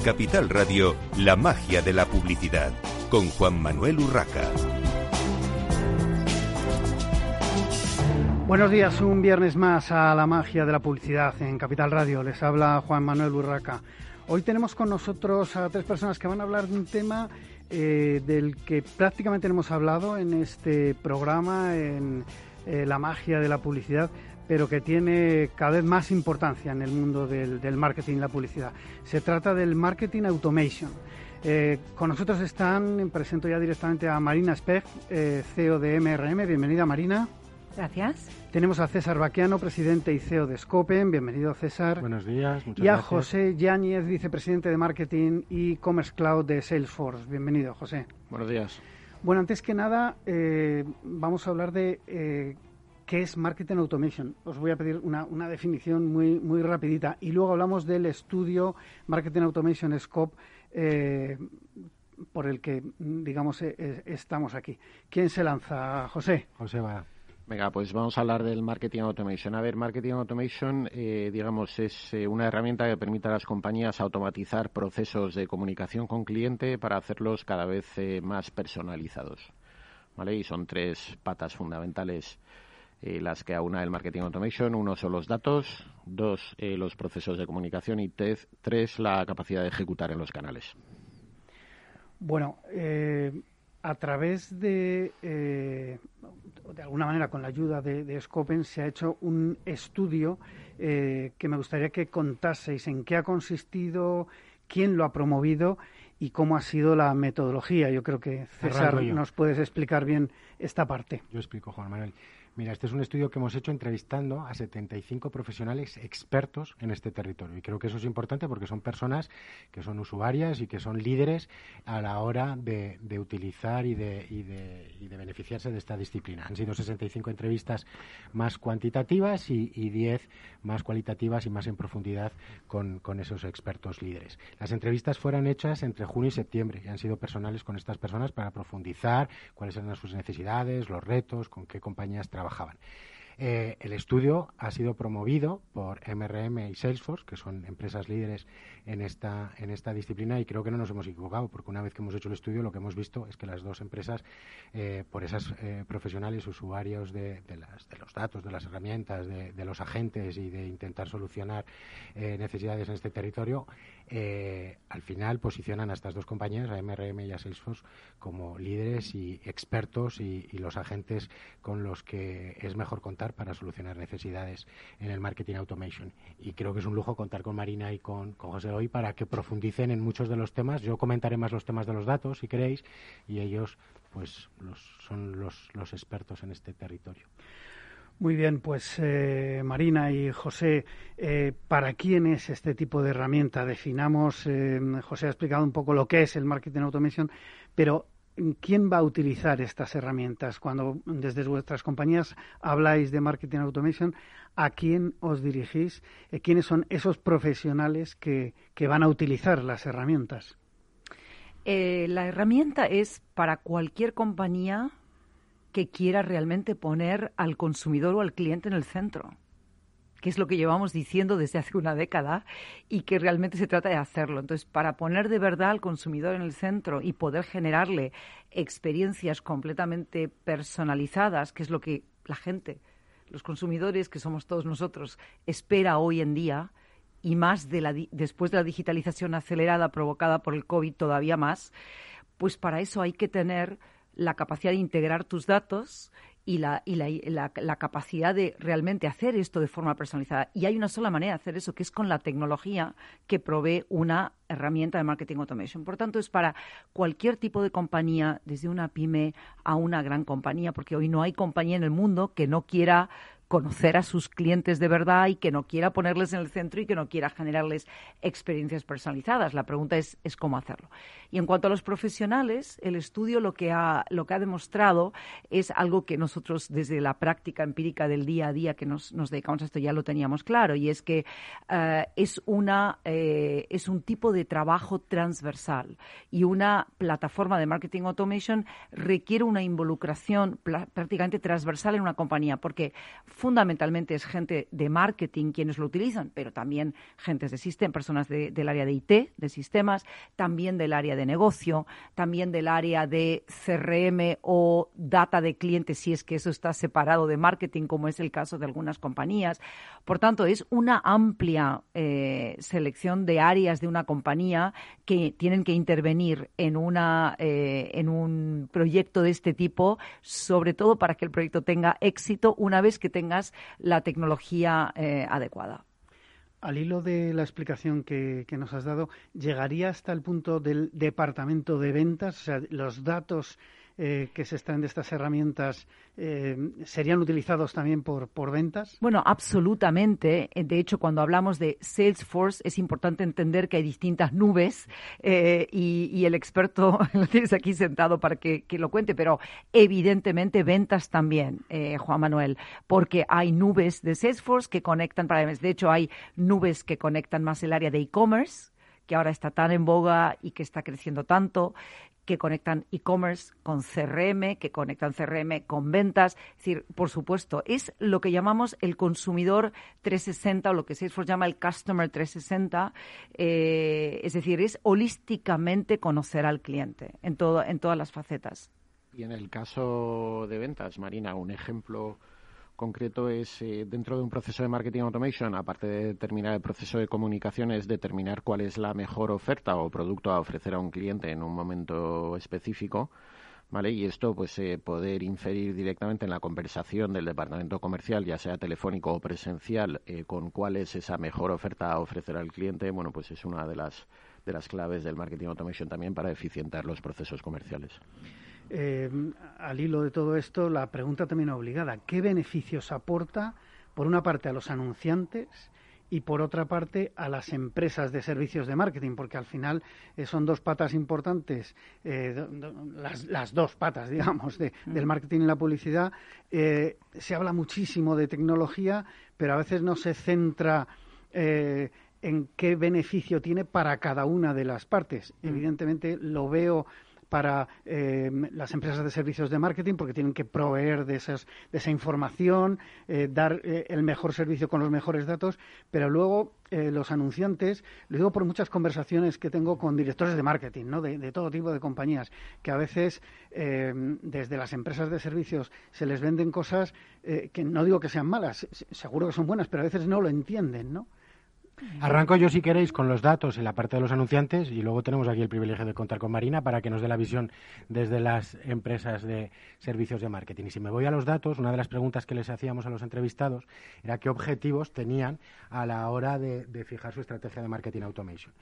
Capital Radio, la magia de la publicidad, con Juan Manuel Urraca. Buenos días, un viernes más a la magia de la publicidad en Capital Radio. Les habla Juan Manuel Urraca. Hoy tenemos con nosotros a tres personas que van a hablar de un tema eh, del que prácticamente hemos hablado en este programa, en eh, la magia de la publicidad, pero que tiene cada vez más importancia en el mundo del, marketing y la publicidad. Se trata del marketing automation. Eh, con nosotros están, presento ya directamente a Marina Speg, eh, CEO de MRM. Bienvenida, Marina. Gracias. Tenemos a César Baquiano, presidente y CEO de Scopen. Bienvenido, César. Buenos días. Muchas y a José Yáñez, vicepresidente de Marketing y Commerce Cloud de Salesforce. Bienvenido, José. Buenos días. Bueno, antes que nada, eh, vamos a hablar de ¿Qué es Marketing Automation? Os voy a pedir una, definición muy, muy rapidita. Y luego hablamos del estudio Marketing Automation Scope eh, por el que, digamos, eh, eh, estamos aquí. ¿Quién se lanza, José? José va. Venga, pues vamos a hablar del Marketing Automation. A ver, Marketing Automation, digamos, es una herramienta que permite a las compañías automatizar procesos de comunicación con cliente para hacerlos cada vez más personalizados. ¿Vale? Y son tres patas fundamentales eh, las que aúna el Marketing Automation. Uno son los datos, dos eh, los procesos de comunicación y tres, la capacidad de ejecutar en los canales. Bueno, eh, a través de, de alguna manera, con la ayuda de, de Scopen, se ha hecho un estudio que me gustaría que contaseis en qué ha consistido, quién lo ha promovido y cómo ha sido la metodología. Yo creo que César nos puedes explicar bien esta parte. Yo explico, Juan Manuel. Mira, este es un estudio que hemos hecho entrevistando a 75 profesionales expertos en este territorio. Y creo que eso es importante porque son personas que son usuarias y que son líderes a la hora de, utilizar y de, y, de, beneficiarse de esta disciplina. Han sido 65 entrevistas más cuantitativas y, y 10 más cualitativas y más en profundidad con, con esos expertos líderes. Las entrevistas fueron hechas entre junio y septiembre y han sido personales con estas personas para profundizar cuáles eran sus necesidades, los retos, con qué compañías trabajan trabajaban. Eh, el estudio ha sido promovido por MRM y Salesforce, que son empresas líderes en esta, en esta disciplina, y creo que no nos hemos equivocado, porque una vez que hemos hecho el estudio, lo que hemos visto es que las dos empresas, eh, por esas eh, profesionales, usuarios de, los datos, de las herramientas, de, los agentes y de intentar solucionar necesidades en este territorio, al final posicionan a estas dos compañías, a MRM y a Salesforce, como líderes y expertos y, y los agentes con los que es mejor contar para solucionar necesidades en el marketing automation. Y creo que es un lujo contar con Marina y con, José hoy para que profundicen en muchos de los temas. Yo comentaré más los temas de los datos, si queréis, y ellos pues son los, los expertos en este territorio. Muy bien, pues eh, Marina y José, eh, ¿para quién es este tipo de herramienta? Definamos, eh, José ha explicado un poco lo que es el marketing automation, pero ¿quién va a utilizar estas herramientas? Cuando desde vuestras compañías habláis de marketing automation, ¿a quién os dirigís? Eh, ¿Quiénes son esos profesionales que, van a utilizar las herramientas? Eh, la herramienta es para cualquier compañía que quiera realmente poner al consumidor o al cliente en el centro que es lo que llevamos diciendo desde hace una década y que realmente se trata de hacerlo. Entonces, para poner de verdad al consumidor en el centro y poder generarle experiencias completamente personalizadas, que es lo que la gente, los consumidores, que somos todos nosotros, espera hoy en día, y más de la, después de la digitalización acelerada provocada por el COVID todavía más, pues para eso hay que tener la capacidad de integrar tus datos y, la, y la, la, capacidad de realmente hacer esto de forma personalizada. Y hay una sola manera de hacer eso, que es con la tecnología que provee una herramienta de marketing automation. Por tanto, es para cualquier tipo de compañía, desde una pyme a una gran compañía, porque hoy no hay compañía en el mundo que no quiera conocer a sus clientes de verdad y que no quiera ponerles en el centro y que no quiera generarles experiencias personalizadas. La pregunta es, es cómo hacerlo. Y en cuanto a los profesionales, el estudio lo que ha, lo que ha demostrado es algo que nosotros desde la práctica empírica del día a día que nos, nos dedicamos a esto ya lo teníamos claro y es que eh, es, una, eh, es un tipo de trabajo transversal y una plataforma de marketing automation requiere una involucración prácticamente transversal en una compañía porque fundamentalmente es gente de marketing quienes lo utilizan, pero también gentes de sistemas, personas del área de IT, de sistemas, también del área de negocio, también del área de CRM o data de clientes, si es que eso está separado de marketing, como es el caso de algunas compañías. Por tanto, es una amplia eh, selección de áreas de una compañía que tienen que intervenir en, una, eh, en un proyecto de este tipo, sobre todo para que el proyecto tenga éxito una vez que la tecnología eh, adecuada. Al hilo de la explicación que, que, nos has dado, ¿llegaría hasta el punto del departamento de ventas? O sea, los datos eh, que se extraen de estas herramientas eh, serían utilizados también por, por ventas? Bueno, absolutamente. Eh, de hecho, cuando hablamos de Salesforce, es importante entender que hay distintas nubes y, el experto lo tienes aquí sentado para que, que lo cuente, pero evidentemente ventas también, Juan Manuel, porque hay nubes de Salesforce que conectan, para de hecho, hay nubes que conectan más el área de e-commerce que ahora está tan en boga y que está creciendo tanto que conectan e-commerce con CRM, que conectan CRM con ventas. Es decir, por supuesto, es lo que llamamos el consumidor 360 o lo que Salesforce llama el Customer 360. Eh, es decir, es holísticamente conocer al cliente en, todo, en todas las facetas. Y en el caso de ventas, Marina, un ejemplo concreto es eh, dentro de un proceso de marketing automation, aparte de determinar el proceso de comunicación, es determinar cuál es la mejor oferta o producto a ofrecer a un cliente en un momento específico. ¿Vale? Y esto, pues, eh, poder inferir directamente en la conversación del departamento comercial, ya sea telefónico o presencial, eh, con cuál es esa mejor oferta a ofrecer al cliente, bueno, pues es una de las, de las claves del marketing automation también para eficientar los procesos comerciales. Eh, al hilo de todo esto, la pregunta también obligada, ¿qué beneficios aporta, por una parte, a los anunciantes y, por otra parte, a las empresas de servicios de marketing? Porque al final eh, son dos patas importantes, eh, las, dos patas, digamos, del marketing y la publicidad. se habla muchísimo de tecnología, pero a veces no se centra en qué beneficio tiene para cada una de las partes. Mm. Evidentemente lo veo para eh, las empresas de servicios de marketing porque tienen que proveer de, esas, de esa información, eh, dar eh, el mejor servicio con los mejores datos, pero luego los anunciantes, lo digo por muchas conversaciones que tengo con directores de marketing, ¿no? de, todo tipo de compañías, que a veces desde las empresas de servicios se les venden cosas que no digo que sean malas, seguro que son buenas, pero a veces no lo entienden, ¿no? Arranco yo, si queréis, con los datos en la parte de los anunciantes y luego tenemos aquí el privilegio de contar con Marina para que nos dé la visión desde las empresas de servicios de marketing. Y si me voy a los datos, una de las preguntas que les hacíamos a los entrevistados era qué objetivos tenían a la hora de, fijar su estrategia de marketing automation.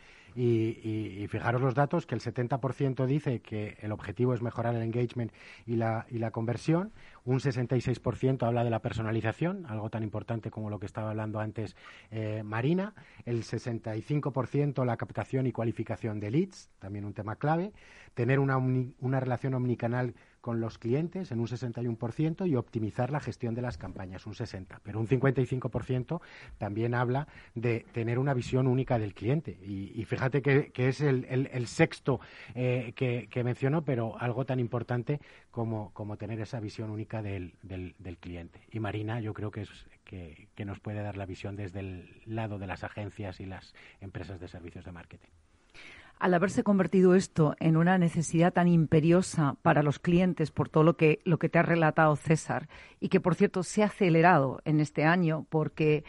Y, fijaros los datos, que el 70% dice que el objetivo es mejorar el engagement y la, y la conversión, un 66% habla de la personalización, algo tan importante como lo que estaba hablando antes eh, Marina, el 65% la captación y cualificación de leads, también un tema clave, tener una, una relación omnicanal con los clientes en un 61% y optimizar la gestión de las campañas, un 60%. Pero un 55% también habla de tener una visión única del cliente. Y, fíjate que, es el, sexto eh, que, que, menciono, pero algo tan importante como, como tener esa visión única del, del, cliente. Y Marina, yo creo que es que, que nos puede dar la visión desde el lado de las agencias y las empresas de servicios de marketing al haberse convertido esto en una necesidad tan imperiosa para los clientes por todo lo que, lo que te ha relatado César y que, por cierto, se ha acelerado en este año porque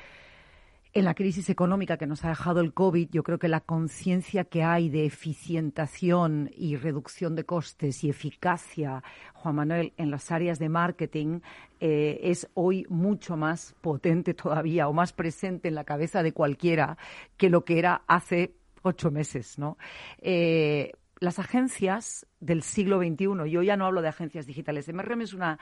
en la crisis económica que nos ha dejado el COVID, yo creo que la conciencia que hay de eficientación y reducción de costes y eficacia, Juan Manuel, en las áreas de marketing eh, es hoy mucho más potente todavía o más presente en la cabeza de cualquiera que lo que era hace ocho meses, ¿no? Eh, las agencias del siglo XXI, yo ya no hablo de agencias digitales, MRM es una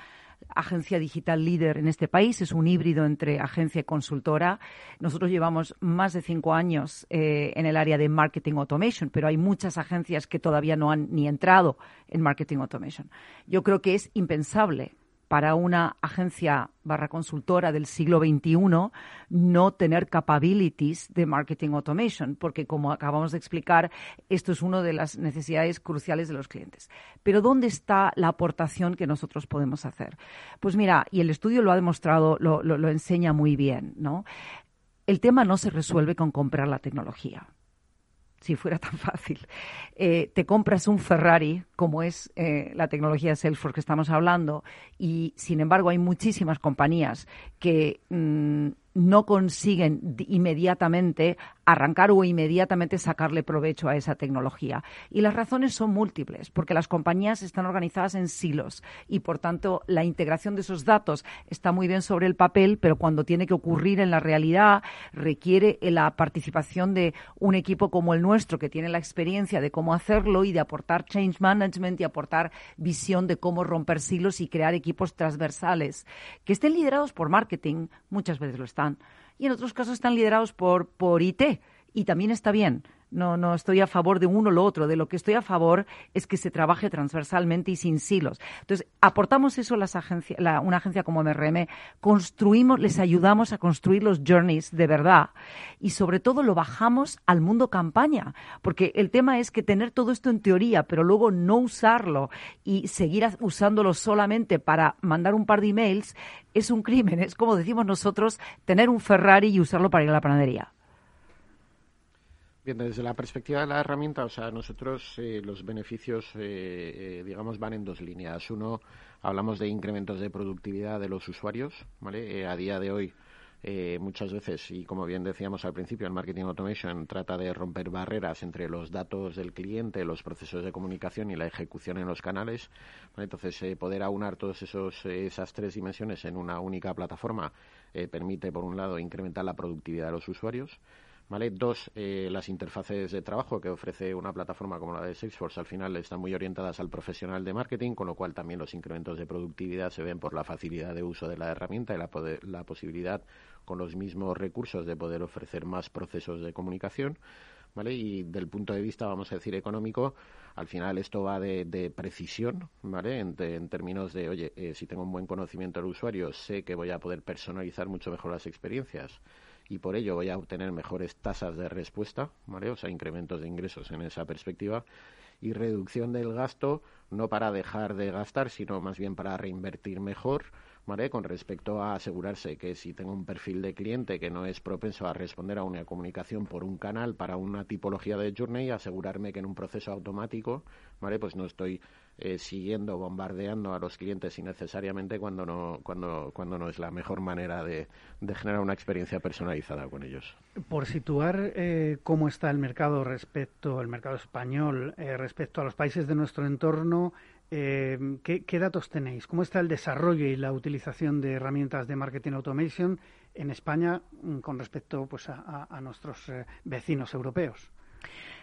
agencia digital líder en este país, es un híbrido entre agencia y consultora. Nosotros llevamos más de cinco años eh, en el área de marketing automation, pero hay muchas agencias que todavía no han ni entrado en marketing automation. Yo creo que es impensable para una agencia barra consultora del siglo XXI no tener capabilities de marketing automation, porque como acabamos de explicar, esto es una de las necesidades cruciales de los clientes. Pero ¿dónde está la aportación que nosotros podemos hacer? Pues mira, y el estudio lo ha demostrado, lo, lo enseña muy bien, ¿no? El tema no se resuelve con comprar la tecnología si fuera tan fácil, eh, te compras un Ferrari, como es eh, la tecnología Salesforce que estamos hablando, y sin embargo hay muchísimas compañías que mm, no consiguen inmediatamente arrancar o inmediatamente sacarle provecho a esa tecnología. Y las razones son múltiples, porque las compañías están organizadas en silos y, por tanto, la integración de esos datos está muy bien sobre el papel, pero cuando tiene que ocurrir en la realidad requiere la participación de un equipo como el nuestro, que tiene la experiencia de cómo hacerlo y de aportar change management y aportar visión de cómo romper silos y crear equipos transversales que estén liderados por marketing, muchas veces lo están y en otros casos están liderados por, por IT y también está bien no, no estoy a favor de uno o lo otro. De lo que estoy a favor es que se trabaje transversalmente y sin silos. Entonces, aportamos eso a las agencias, una agencia como MRM, construimos, les ayudamos a construir los journeys de verdad y sobre todo lo bajamos al mundo campaña, porque el tema es que tener todo esto en teoría, pero luego no usarlo y seguir usándolo solamente para mandar un par de emails es un crimen. Es como decimos nosotros, tener un Ferrari y usarlo para ir a la panadería. Bien, desde la perspectiva de la herramienta, o sea, nosotros eh, los beneficios, eh, eh, digamos, van en dos líneas. Uno, hablamos de incrementos de productividad de los usuarios, ¿vale? a día de hoy, muchas veces, y como bien decíamos al principio, el marketing automation trata de romper barreras entre los datos del cliente, los procesos de comunicación y la ejecución en los canales. Entonces, poder aunar todas esas tres dimensiones en una única plataforma permite, por un lado, incrementar la productividad de los usuarios. ¿Vale? Dos, eh, las interfaces de trabajo que ofrece una plataforma como la de Salesforce al final están muy orientadas al profesional de marketing, con lo cual también los incrementos de productividad se ven por la facilidad de uso de la herramienta y la, posibilidad con los mismos recursos de poder ofrecer más procesos de comunicación. ¿Vale? Y del punto de vista, vamos a decir, económico, al final esto va de, precisión, ¿vale? En, términos de, oye, eh, si tengo un buen conocimiento del usuario, sé que voy a poder personalizar mucho mejor las experiencias y por ello voy a obtener mejores tasas de respuesta, ¿vale? O sea, incrementos de ingresos en esa perspectiva y reducción del gasto no para dejar de gastar, sino más bien para reinvertir mejor, ¿vale? Con respecto a asegurarse que si tengo un perfil de cliente que no es propenso a responder a una comunicación por un canal para una tipología de journey, asegurarme que en un proceso automático, ¿vale? Pues no estoy eh, siguiendo, bombardeando a los clientes innecesariamente cuando no, cuando, cuando no es la mejor manera de, generar una experiencia personalizada con ellos. Por situar eh, cómo está el mercado respecto al mercado español, eh, respecto a los países de nuestro entorno, ¿qué, datos tenéis? ¿Cómo está el desarrollo y la utilización de herramientas de marketing automation en España mm, con respecto pues, a nuestros vecinos europeos?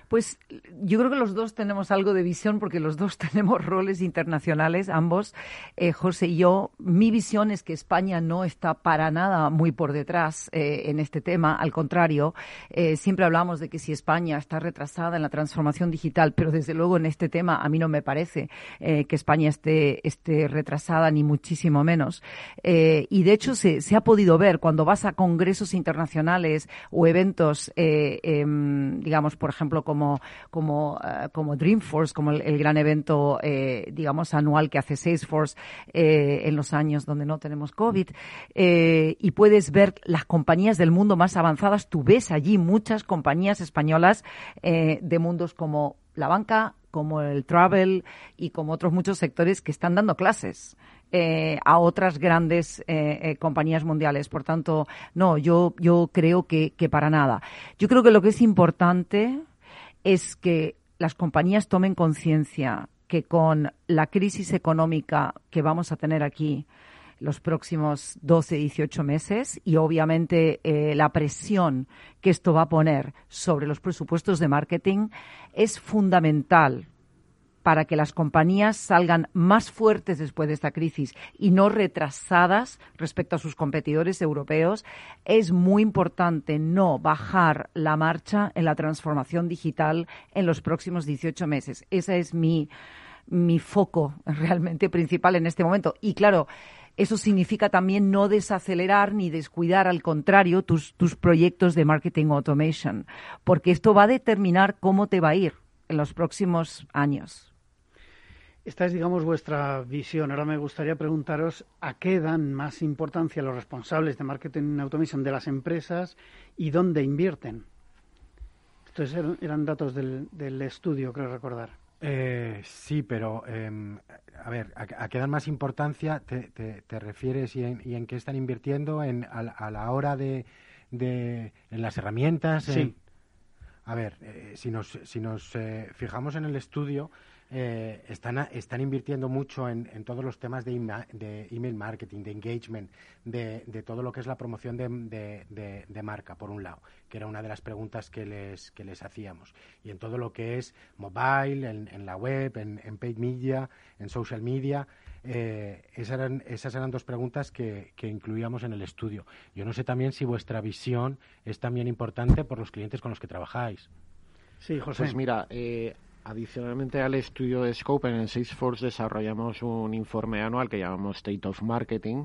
Pues yo creo que los dos tenemos algo de visión porque los dos tenemos roles internacionales, ambos, eh, José y yo. Mi visión es que España no está para nada muy por detrás eh, en este tema, al contrario, eh, siempre hablamos de que si España está retrasada en la transformación digital, pero desde luego en este tema a mí no me parece que España esté, esté retrasada ni muchísimo menos. y de hecho se, se, ha podido ver cuando vas a congresos internacionales o eventos, em, digamos, por ejemplo, como, como, eh, como Dreamforce, como el, gran evento, eh, digamos, anual que hace Salesforce eh, en los años donde no tenemos COVID. y puedes ver las compañías del mundo más avanzadas. Tú ves allí muchas compañías españolas de mundos como la banca, como el travel y como otros muchos sectores que están dando clases. a otras grandes compañías mundiales. Por tanto, no, yo, yo creo que, que para nada. Yo creo que lo que es importante es que las compañías tomen conciencia que con la crisis económica que vamos a tener aquí los próximos 12, 18 meses y obviamente eh, la presión que esto va a poner sobre los presupuestos de marketing es fundamental para que las compañías salgan más fuertes después de esta crisis y no retrasadas respecto a sus competidores europeos, es muy importante no bajar la marcha en la transformación digital en los próximos 18 meses. Ese es mi, mi foco realmente principal en este momento. Y claro, eso significa también no desacelerar ni descuidar, al contrario, tus, tus proyectos de marketing automation, porque esto va a determinar cómo te va a ir en los próximos años. Esta es, digamos, vuestra visión. Ahora me gustaría preguntaros a qué dan más importancia los responsables de marketing automation de las empresas y dónde invierten. Estos eran, datos del, del estudio, creo recordar. Eh, sí, pero em, a ver, a, qué dan más importancia te, te, refieres y en, qué están invirtiendo en, a, la hora de, de, en las herramientas. Sí. a ver, eh, si nos, si nos eh, fijamos en el estudio, eh, están, están invirtiendo mucho en, en todos los temas de, de, email marketing, de engagement, de, de, todo lo que es la promoción de, de, marca, por un lado, que era una de las preguntas que les, que les hacíamos. Y en todo lo que es mobile, en, en la web, en, en, paid media, en social media. Eh, esas, eran, esas eran dos preguntas que, que incluíamos en el estudio. Yo no sé también si vuestra visión es también importante por los clientes con los que trabajáis. Sí, José. Pues mira, eh, Adicionalmente al estudio de Scope, en Salesforce desarrollamos un informe anual que llamamos State of Marketing,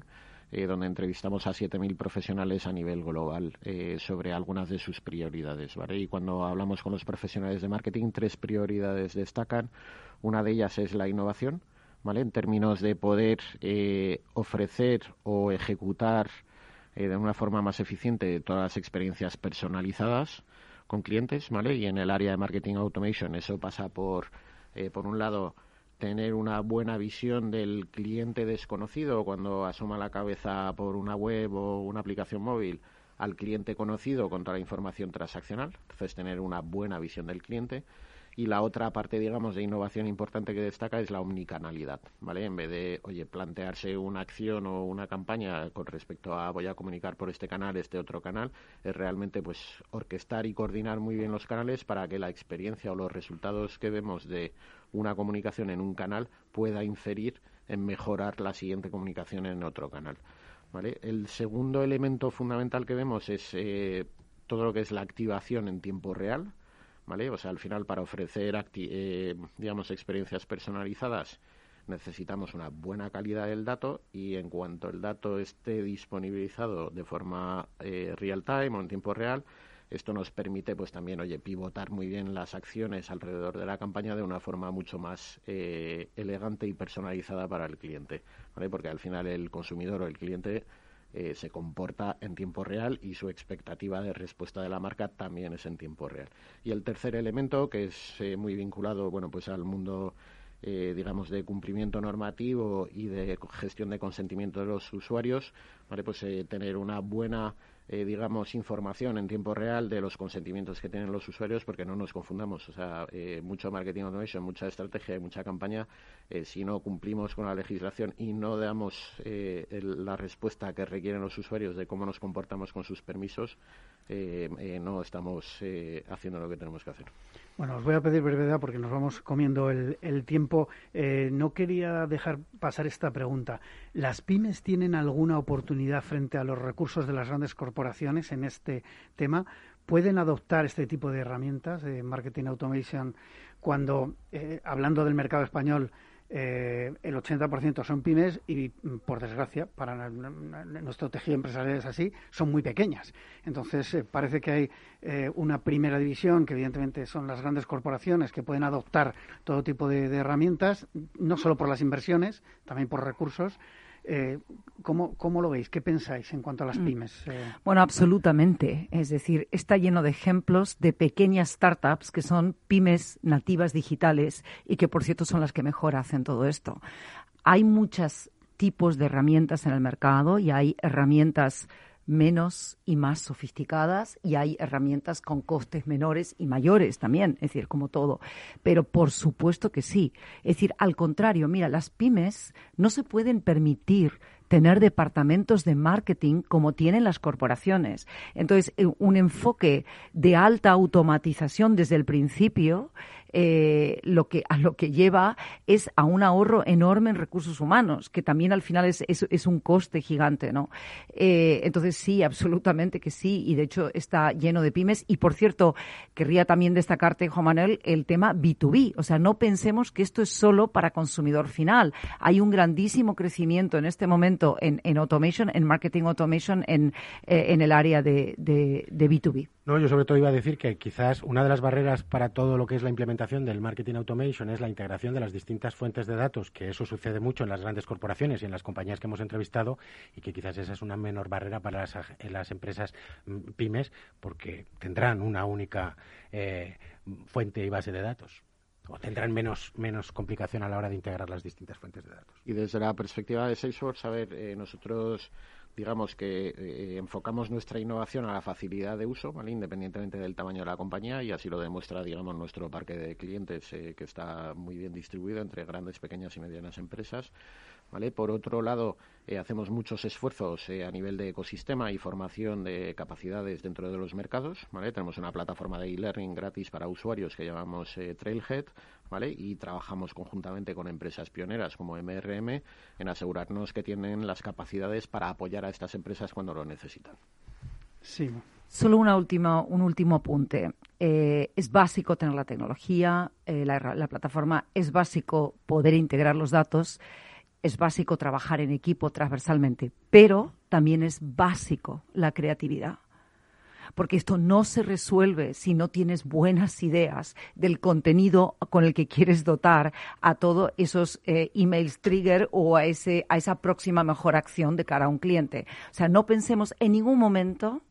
eh, donde entrevistamos a 7.000 profesionales a nivel global eh, sobre algunas de sus prioridades. Y cuando hablamos con los profesionales de marketing, tres prioridades destacan. Una de ellas es la innovación, ¿vale? en términos de poder eh, ofrecer o ejecutar de una forma más eficiente todas las experiencias personalizadas con clientes, ¿vale? Y en el área de marketing automation eso pasa por, eh, por un lado, tener una buena visión del cliente desconocido cuando asoma la cabeza por una web o una aplicación móvil al cliente conocido con toda la información transaccional. Entonces, tener una buena visión del cliente y la otra parte, digamos, de innovación importante que destaca es la omnicanalidad, ¿vale? En vez de, oye, plantearse una acción o una campaña con respecto a voy a comunicar por este canal, este otro canal, es realmente, pues, orquestar y coordinar muy bien los canales para que la experiencia o los resultados que vemos de una comunicación en un canal pueda inferir en mejorar la siguiente comunicación en otro canal. ¿Vale? El segundo elemento fundamental que vemos es eh, todo lo que es la activación en tiempo real, ¿vale? O sea, al final para ofrecer, eh, digamos, experiencias personalizadas necesitamos una buena calidad del dato y en cuanto el dato esté disponibilizado de forma eh, real time o en tiempo real, esto nos permite pues también oye pivotar muy bien las acciones alrededor de la campaña de una forma mucho más eh, elegante y personalizada para el cliente ¿vale? porque al final el consumidor o el cliente eh, se comporta en tiempo real y su expectativa de respuesta de la marca también es en tiempo real. Y el tercer elemento, que es eh, muy vinculado bueno, pues al mundo eh, digamos, de cumplimiento normativo y de gestión de consentimiento de los usuarios, ¿vale? pues tener una buena eh, digamos, información en tiempo real de los consentimientos que tienen los usuarios, porque no nos confundamos. O sea, eh, mucho marketing automation, mucha estrategia y mucha campaña, eh, si no cumplimos con la legislación y no damos la respuesta que requieren los usuarios de cómo nos comportamos con sus permisos, no estamos haciendo lo que tenemos que hacer. Bueno, os voy a pedir brevedad porque nos vamos comiendo el, tiempo. Eh, no quería dejar pasar esta pregunta. ¿Las pymes tienen alguna oportunidad frente a los recursos de las grandes corporaciones en este tema? ¿Pueden adoptar este tipo de herramientas de marketing automation cuando, eh, hablando del mercado español, eh, el 80% son pymes y, por desgracia, para nuestro tejido empresarial es así, son muy pequeñas. Entonces, eh, parece que hay eh, una primera división, que evidentemente son las grandes corporaciones que pueden adoptar todo tipo de herramientas, no solo por las inversiones, también por recursos, eh, ¿cómo, ¿cómo, lo veis? ¿Qué pensáis en cuanto a las mm. pymes? Eh, bueno, absolutamente. Es decir, está lleno de ejemplos de pequeñas startups que son pymes nativas digitales y que, por cierto, son las que mejor hacen todo esto. Hay muchos tipos de herramientas en el mercado y hay herramientas menos y más sofisticadas y hay herramientas con costes menores y mayores también, es decir, como todo. Pero por supuesto que sí. Es decir, al contrario, mira, las pymes no se pueden permitir tener departamentos de marketing como tienen las corporaciones. Entonces, eh, un enfoque de alta automatización desde el principio eh, lo que a lo que lleva es a un ahorro enorme en recursos humanos, que también al final es, es, un coste gigante, ¿no? Eh, entonces sí, absolutamente que sí, y de hecho está lleno de pymes. Y por cierto, querría también destacarte, Juan Manuel, el tema B2B. O sea, no pensemos que esto es solo para consumidor final. Hay un grandísimo crecimiento en este momento en, en automation, en marketing automation, en, eh, en el área de, de, de B2B. No, yo sobre todo iba a decir que quizás una de las barreras para todo lo que es la implementación del marketing automation es la integración de las distintas fuentes de datos, que eso sucede mucho en las grandes corporaciones y en las compañías que hemos entrevistado y que quizás esa es una menor barrera para las, las empresas mm, pymes porque tendrán una única eh, fuente y base de datos o tendrán menos, menos complicación a la hora de integrar las distintas fuentes de datos. Y desde la perspectiva de Salesforce, a ver, eh, nosotros digamos que eh, enfocamos nuestra innovación a la facilidad de uso, independientemente del tamaño de la compañía, y así lo demuestra, digamos, nuestro parque de clientes, eh, que está muy bien distribuido entre grandes, pequeñas y medianas empresas. ¿Vale? Por otro lado, eh, hacemos muchos esfuerzos a nivel de ecosistema y formación de capacidades dentro de los mercados. ¿vale? Tenemos una plataforma de e-learning gratis para usuarios que llamamos Trailhead, ¿vale? Y trabajamos conjuntamente con empresas pioneras como MRM en asegurarnos que tienen las capacidades para apoyar a estas empresas cuando lo necesitan. Sí. Solo una última, un último apunte. Eh, es básico tener la tecnología, eh, la, la plataforma, es básico poder integrar los datos, es básico trabajar en equipo transversalmente, pero también es básico la creatividad porque esto no se resuelve si no tienes buenas ideas del contenido con el que quieres dotar a todos esos eh, emails trigger o a, ese, a esa próxima mejor acción de cara a un cliente. O sea, no pensemos en ningún momento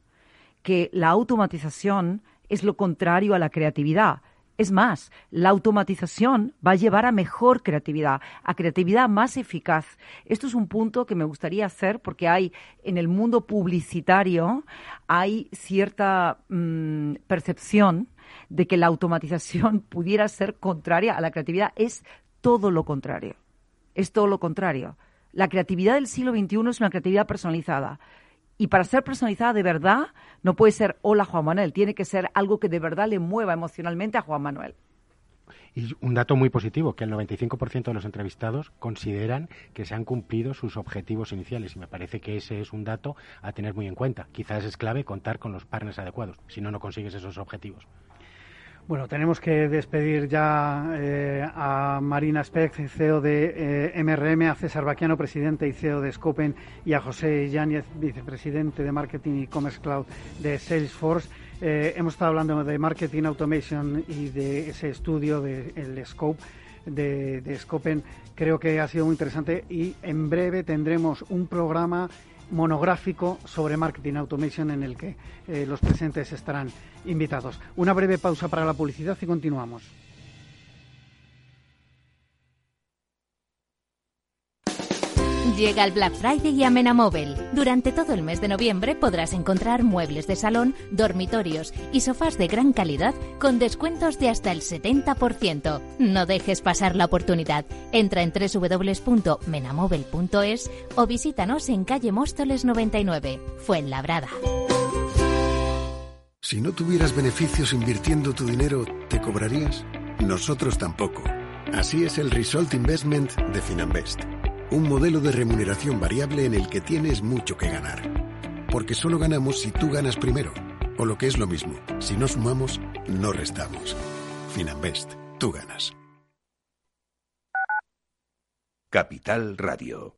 que la automatización es lo contrario a la creatividad. Es más, la automatización va a llevar a mejor creatividad, a creatividad más eficaz. Esto es un punto que me gustaría hacer porque hay en el mundo publicitario hay cierta mm, percepción de que la automatización pudiera ser contraria a la creatividad. Es todo lo contrario. Es todo lo contrario. La creatividad del siglo XXI es una creatividad personalizada. Y para ser personalizada de verdad, no puede ser hola Juan Manuel, tiene que ser algo que de verdad le mueva emocionalmente a Juan Manuel. Y un dato muy positivo, que el 95% de los entrevistados consideran que se han cumplido sus objetivos iniciales. Y me parece que ese es un dato a tener muy en cuenta. Quizás es clave contar con los partners adecuados, si no, no consigues esos objetivos. Bueno, tenemos que despedir ya eh, a Marina Speck, CEO de eh, MRM, a César Baquiano, presidente y CEO de Scopen, y a José Yáñez, vicepresidente de Marketing y Commerce Cloud de Salesforce. Eh, hemos estado hablando de Marketing Automation y de ese estudio del Scope de, de Scopen. Creo que ha sido muy interesante y en breve tendremos un programa monográfico sobre marketing automation en el que eh, los presentes estarán invitados. Una breve pausa para la publicidad y continuamos. Llega el Black Friday y a Menamóvil. Durante todo el mes de noviembre podrás encontrar muebles de salón, dormitorios y sofás de gran calidad con descuentos de hasta el 70%. No dejes pasar la oportunidad. Entra en www.menamóvil.es o visítanos en calle Móstoles 99, Fuenlabrada. Si no tuvieras beneficios invirtiendo tu dinero, ¿te cobrarías? Nosotros tampoco. Así es el Result Investment de Finanbest un modelo de remuneración variable en el que tienes mucho que ganar. Porque solo ganamos si tú ganas primero. O lo que es lo mismo, si no sumamos, no restamos. Finanbest, tú ganas. Capital Radio.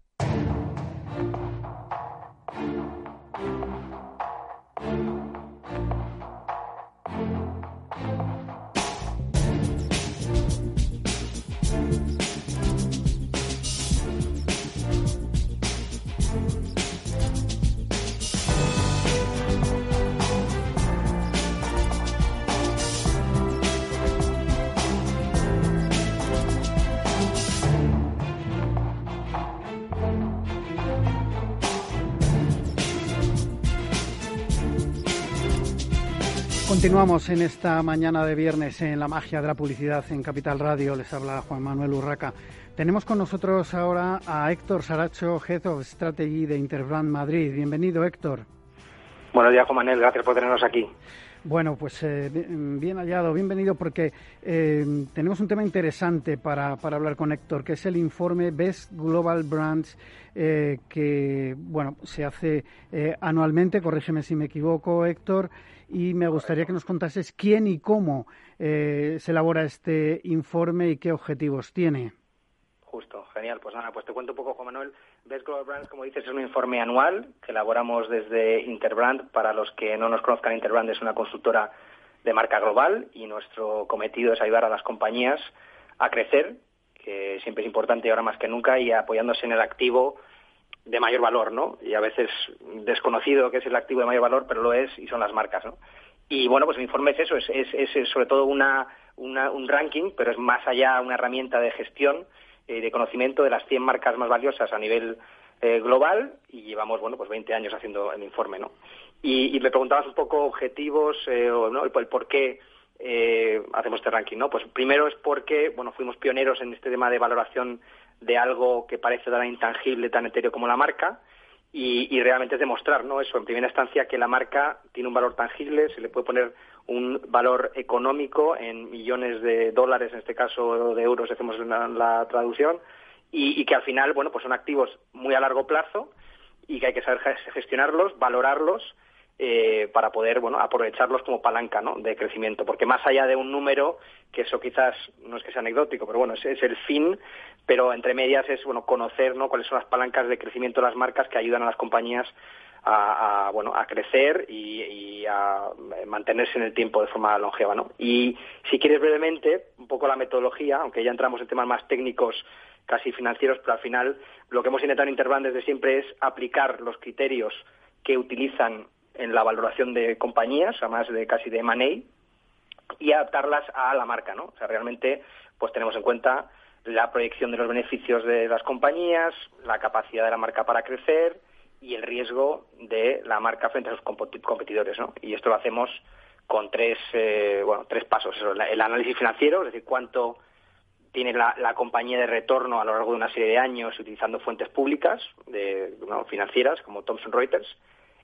Continuamos en esta mañana de viernes en la magia de la publicidad en Capital Radio. Les habla Juan Manuel Urraca. Tenemos con nosotros ahora a Héctor Saracho, Head of Strategy de Interbrand Madrid. Bienvenido, Héctor. Buenos días, Juan Manuel. Gracias por tenernos aquí. Bueno, pues eh, bien hallado, bienvenido, porque eh, tenemos un tema interesante para, para, hablar con Héctor, que es el informe Best Global Brands, eh, que bueno se hace anualmente, corrígeme si me equivoco, Héctor, y me gustaría que nos contases quién y cómo eh, se elabora este informe y qué objetivos tiene. Justo, genial. Pues nada, pues te cuento un poco, Juan Manuel. Best Global Brands, como dices, es un informe anual que elaboramos desde Interbrand. Para los que no nos conozcan, Interbrand es una consultora de marca global y nuestro cometido es ayudar a las compañías a crecer, que siempre es importante ahora más que nunca, y apoyándose en el activo de mayor valor, ¿no? Y a veces desconocido que es el activo de mayor valor, pero lo es y son las marcas, ¿no? Y bueno, pues el informe es eso, es, es, sobre todo una, un ranking, pero es más allá una herramienta de gestión, eh, de conocimiento de las 100 marcas más valiosas a nivel eh, global y llevamos, bueno, pues 20 años haciendo el informe, ¿no? Y, me preguntabas un poco objetivos, eh, ¿no? el, por qué hacemos este ranking, ¿no? Pues primero es porque, bueno, fuimos pioneros en este tema de valoración de algo que parece tan intangible, tan etéreo como la marca, y, realmente es demostrar, ¿no? Eso, en primera instancia, que la marca tiene un valor tangible, se le puede poner un valor económico en millones de dólares, en este caso de euros, hacemos la, traducción, y, que al final, bueno, pues son activos muy a largo plazo y que hay que saber gestionarlos, valorarlos eh, para poder bueno aprovecharlos como palanca ¿no? de crecimiento porque más allá de un número que eso quizás no es que sea anecdótico pero bueno es, es el fin pero entre medias es bueno conocer ¿no? cuáles son las palancas de crecimiento de las marcas que ayudan a las compañías a, bueno a crecer y, a mantenerse en el tiempo de forma longeva ¿no? y si quieres brevemente un poco la metodología aunque ya entramos en temas más técnicos casi financieros pero al final lo que hemos intentado en Interbank desde siempre es aplicar los criterios que utilizan en la valoración de compañías, además de casi de money, y adaptarlas a la marca, ¿no? O sea, realmente, pues tenemos en cuenta la proyección de los beneficios de las compañías, la capacidad de la marca para crecer y el riesgo de la marca frente a sus competidores, ¿no? Y esto lo hacemos con tres, eh, bueno, tres pasos. el análisis financiero, es decir, cuánto tiene la, compañía de retorno a lo largo de una serie de años utilizando fuentes públicas de, financieras como Thomson Reuters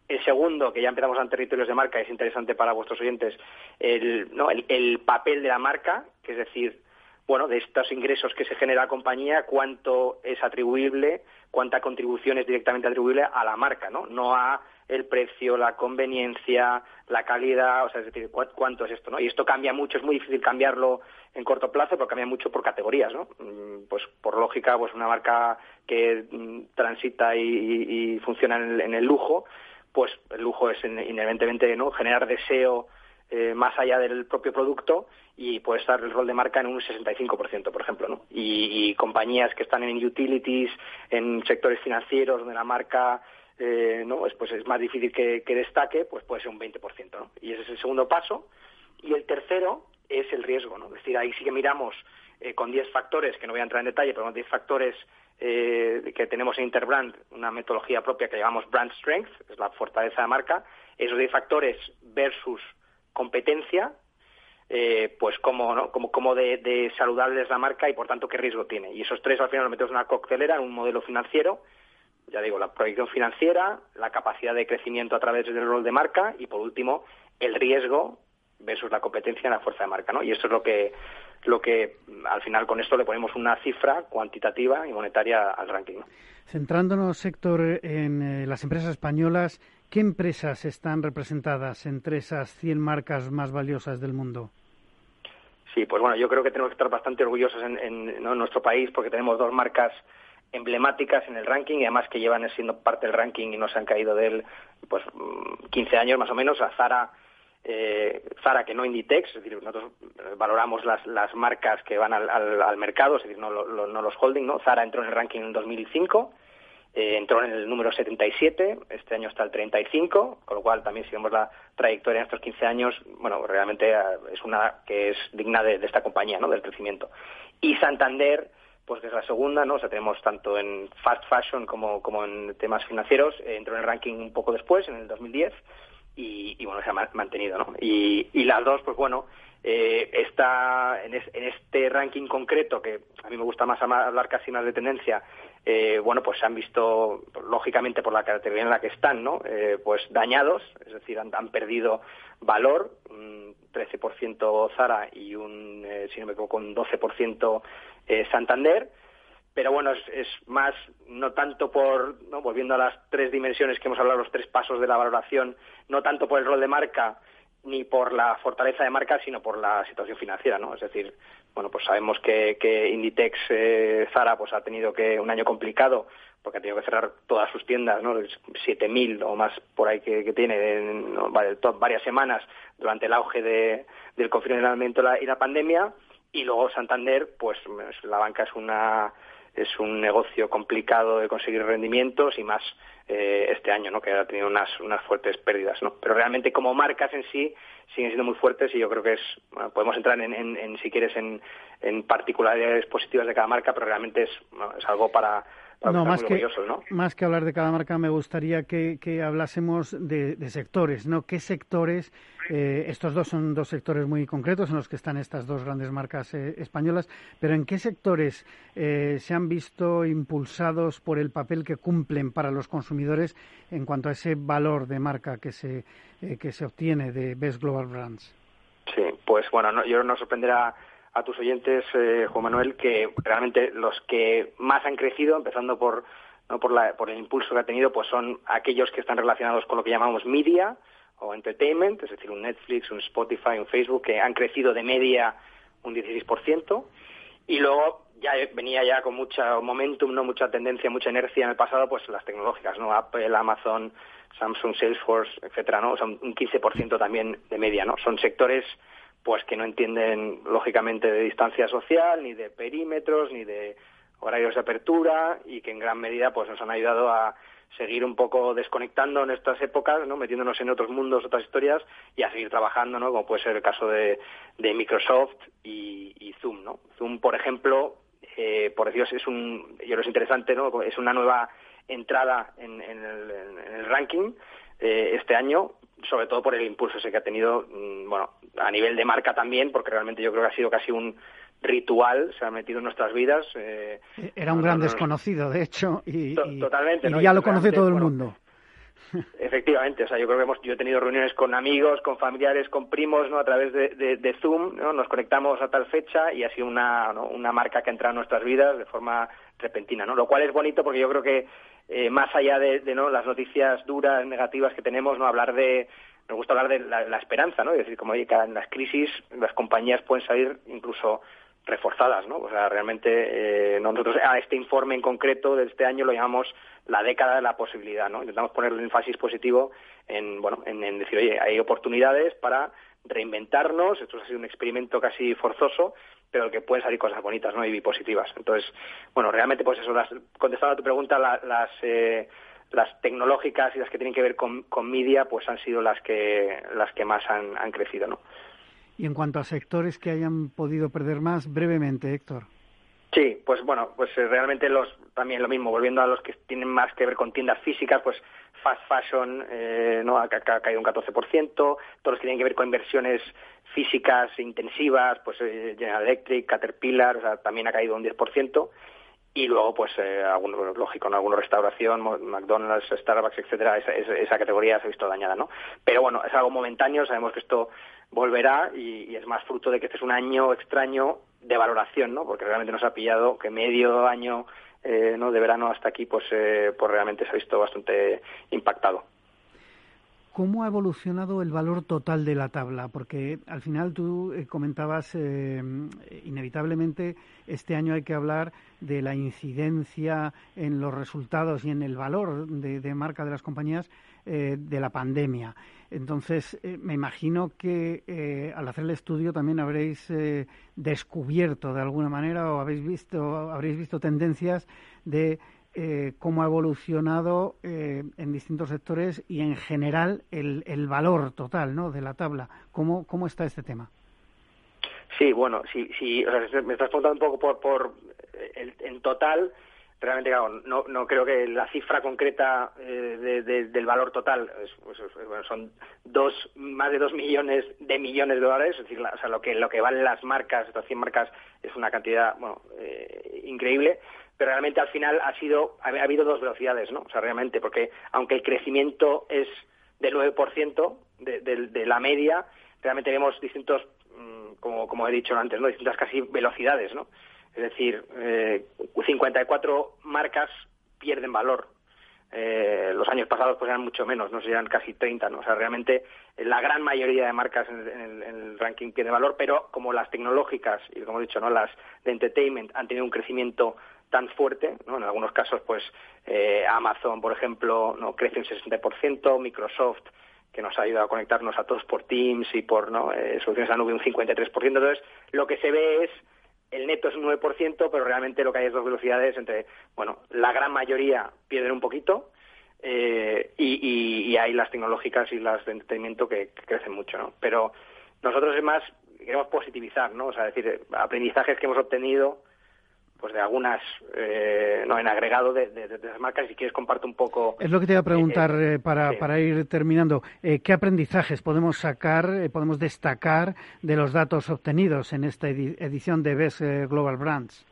el segundo, que ya empezamos en territorios de marca, es interesante para vuestros oyentes, el, ¿no? el, papel de la marca, que es decir, bueno, de estos ingresos que se genera la compañía, cuánto es atribuible, cuánta contribución es directamente atribuible a la marca, ¿no? No a el precio, la conveniencia, la calidad, o sea, es decir, cuánto es esto, ¿no? Y esto cambia mucho, es muy difícil cambiarlo en corto plazo, pero cambia mucho por categorías, ¿no? Mm, pues por lógica, pues una marca que mm, transita y, funciona en el lujo, pues el lujo es inherentemente no generar deseo eh, más allá del propio producto y puede estar el rol de marca en un 65%, por ejemplo, ¿no? Y, compañías que están en utilities, en sectores financieros donde la marca eh, no es pues es más difícil que, destaque, pues puede ser un 20%, ¿no? Y ese es el segundo paso. Y el tercero es el riesgo, ¿no? Es decir, ahí sí que miramos eh, con 10 factores, que no voy a entrar en detalle, pero con 10 factores eh, que tenemos en Interbrand, una metodología propia que llamamos Brand Strength, es la fortaleza de marca, esos 10 factores versus competencia, eh, pues cómo, ¿no? Cómo, cómo de, de, saludable es la marca y por tanto qué riesgo tiene. Y esos tres al final los metemos en una coctelera, en un modelo financiero, ya digo, la proyección financiera, la capacidad de crecimiento a través del rol de marca y por último el riesgo versus la competencia en la fuerza de marca, ¿no? Y esto es lo que lo que al final con esto le ponemos una cifra cuantitativa y monetaria al ranking. Centrándonos, sector en eh, las empresas españolas, ¿qué empresas están representadas entre esas 100 marcas más valiosas del mundo? Sí, pues bueno, yo creo que tenemos que estar bastante orgullosos en, nuestro país porque tenemos dos marcas emblemáticas en el ranking y además que llevan siendo parte del ranking y no se han caído de él pues 15 mm, años más o menos, a Zara eh, Zara que no Inditex, es decir, nosotros valoramos las, las marcas que van al, al, mercado, es decir, no, no, los holding, ¿no? Zara entró en el ranking en 2005, eh, entró en el número 77, este año está el 35, con lo cual también si vemos la trayectoria en estos 15 años, bueno, realmente eh, es una que es digna de, esta compañía, ¿no? Del crecimiento. Y Santander, pues que es la segunda, ¿no? O sea, tenemos tanto en fast fashion como, como en temas financieros, eh, entró en el ranking un poco después, en el 2010, y, bueno, se ha mantenido, ¿no? Y, y las dos, pues bueno, eh, está en, este ranking concreto, que a mí me gusta más hablar casi más de tendencia, eh, bueno, pues se han visto, lógicamente por la categoría en la que están, ¿no? Eh, pues dañados, es decir, han, perdido valor, un 13% Zara y un, eh, si no me equivoco, un 12% eh, Santander, pero bueno, es, más, no tanto por, ¿no? volviendo a las tres dimensiones que hemos hablado, los tres pasos de la valoración, no tanto por el rol de marca ni por la fortaleza de marca, sino por la situación financiera, ¿no? Es decir, bueno, pues sabemos que, que Inditex eh, Zara pues ha tenido que un año complicado porque ha tenido que cerrar todas sus tiendas, ¿no? 7.000 o más por ahí que, tiene en varias semanas durante el auge de, del confinamiento y la pandemia. Y luego Santander, pues la banca es una es un negocio complicado de conseguir rendimientos y más eh, este año, ¿no? que ha tenido unas, unas fuertes pérdidas. ¿no? Pero realmente como marcas en sí siguen siendo muy fuertes y yo creo que es, podemos entrar en, en, si quieres, en, en particularidades positivas de cada marca, pero realmente es, es algo para, no, más que, más que hablar de cada marca, me gustaría que, hablásemos de, sectores, ¿no? ¿Qué sectores, eh, estos dos son dos sectores muy concretos en los que están estas dos grandes marcas eh, españolas, pero en qué sectores eh, se han visto impulsados por el papel que cumplen para los consumidores en cuanto a ese valor de marca que se, que se obtiene de Best Global Brands? Sí, pues bueno, no, yo no sorprenderá a tus oyentes, eh, Juan Manuel, que realmente los que más han crecido, empezando por, ¿no? por, la, por el impulso que ha tenido, pues son aquellos que están relacionados con lo que llamamos media o entertainment, es decir, un Netflix, un Spotify, un Facebook, que han crecido de media un 16%. Y luego ya venía ya con mucho momentum, no mucha tendencia, mucha inercia en el pasado, pues las tecnológicas, ¿no? Apple, Amazon, Samsung, Salesforce, etcétera, ¿no? Son un 15% también de media, ¿no? Son sectores pues que no entienden lógicamente de distancia social, ni de perímetros, ni de horarios de apertura y que en gran medida pues nos han ayudado a seguir un poco desconectando en estas épocas, ¿no? metiéndonos en otros mundos, otras historias y a seguir trabajando, ¿no? como puede ser el caso de, de Microsoft y, Zoom. ¿no? Zoom, por ejemplo, eh, por Dios, es un, yo creo es interesante, ¿no? es una nueva entrada en, el, ranking eh, este año sobre todo por el impulso ese que ha tenido, mm, bueno, a nivel de marca también, porque realmente yo creo que ha sido casi un ritual, se ha metido en nuestras vidas. Eh, Era un gran desconocido, de hecho, y, totalmente, ya lo conoce todo el mundo. Efectivamente, o sea, yo creo que hemos, yo he tenido reuniones con amigos, con familiares, con primos, ¿no? A través de, de, Zoom, ¿no? Nos conectamos a tal fecha y ha sido una, una marca que ha entrado en nuestras vidas de forma repentina, ¿no? Lo cual es bonito porque yo creo que eh, más allá de, ¿no? las noticias duras, negativas que tenemos, no hablar de me gusta hablar de la, esperanza, ¿no? Es decir, como oye, en las crisis las compañías pueden salir incluso reforzadas, ¿no? O sea, realmente eh, nosotros a este informe en concreto de este año lo llamamos la década de la posibilidad, ¿no? Intentamos poner el énfasis positivo en, bueno, en, en decir, oye, hay oportunidades para reinventarnos, esto ha sido un experimento casi forzoso, pero que pueden salir cosas bonitas ¿no? y positivas. Entonces, bueno, realmente, pues eso, las, contestando a tu pregunta, las, eh, las tecnológicas y las que tienen que ver con, con media, pues han sido las que, las que más han, han crecido, ¿no? Y en cuanto a sectores que hayan podido perder más, brevemente, Héctor. Sí, pues bueno, pues eh, realmente los también lo mismo, volviendo a los que tienen más que ver con tiendas físicas, pues fast fashion eh, no ha, caído un 14%, todos los que tienen que ver con inversiones físicas intensivas, pues eh, General Electric, Caterpillar, también ha caído un 10%. Y luego, pues, eh, lógico, en alguna restauración, McDonald's, Starbucks, etcétera, esa, esa, categoría se ha visto dañada, ¿no? Pero bueno, es algo momentáneo, sabemos que esto volverá y, es más fruto de que este es un año extraño de valoración, ¿no? Porque realmente nos ha pillado que medio año eh, ¿no? de verano hasta aquí, pues, eh, pues realmente se ha visto bastante impactado. ¿Cómo ha evolucionado el valor total de la tabla? Porque al final tú eh, comentabas, eh, inevitablemente, este año hay que hablar de la incidencia en los resultados y en el valor de, marca de las compañías eh, de la pandemia. Entonces, me imagino que al hacer el estudio también habréis descubierto de alguna manera o habéis visto, habréis visto tendencias de eh, cómo ha evolucionado eh, en distintos sectores y en general el, el valor total ¿no? de la tabla. ¿Cómo, ¿Cómo está este tema? Sí, bueno, sí, sí, me estás preguntando un poco por, por el, en total, realmente no, no creo que la cifra concreta eh, del valor total pues, bueno, son dos más de dos millones de millones de dólares es decir o sea, lo que lo que valen las marcas estas 100 marcas es una cantidad bueno eh, increíble pero realmente al final ha sido ha, habido dos velocidades, ¿no? O sea, realmente, porque aunque el crecimiento es del 9% de, de, la media, realmente vemos distintos, mm, como, como he dicho antes, ¿no? Distintas casi velocidades, ¿no? Es decir, eh, 54 marcas pierden valor. Eh, los años pasados pues eran mucho menos, no serían casi 30, ¿no? O sea, realmente la gran mayoría de marcas en el, en el ranking pierde valor, pero como las tecnológicas y como he dicho, ¿no? Las de entertainment han tenido un crecimiento tan fuerte, ¿no? En algunos casos, pues eh, Amazon, por ejemplo, no crece un 60%, Microsoft que nos ha ayudado a conectarnos a todos por Teams y por ¿no? eh, soluciones a nube un 53%. Entonces, lo que se ve es el neto es un 9%, pero realmente lo que hay es dos velocidades entre, bueno, la gran mayoría pierden un poquito eh, y, y, hay las tecnológicas y las de entretenimiento que, que, crecen mucho, ¿no? Pero nosotros es más queremos positivizar, ¿no? O sea, decir, aprendizajes que hemos obtenido pues de algunas, eh, no, en agregado de, de, las marcas. Si quieres, comparto un poco. Es lo que te iba a preguntar eh, eh, para, para ir terminando. ¿Qué aprendizajes podemos sacar, podemos destacar de los datos obtenidos en esta edición de Best Global Brands?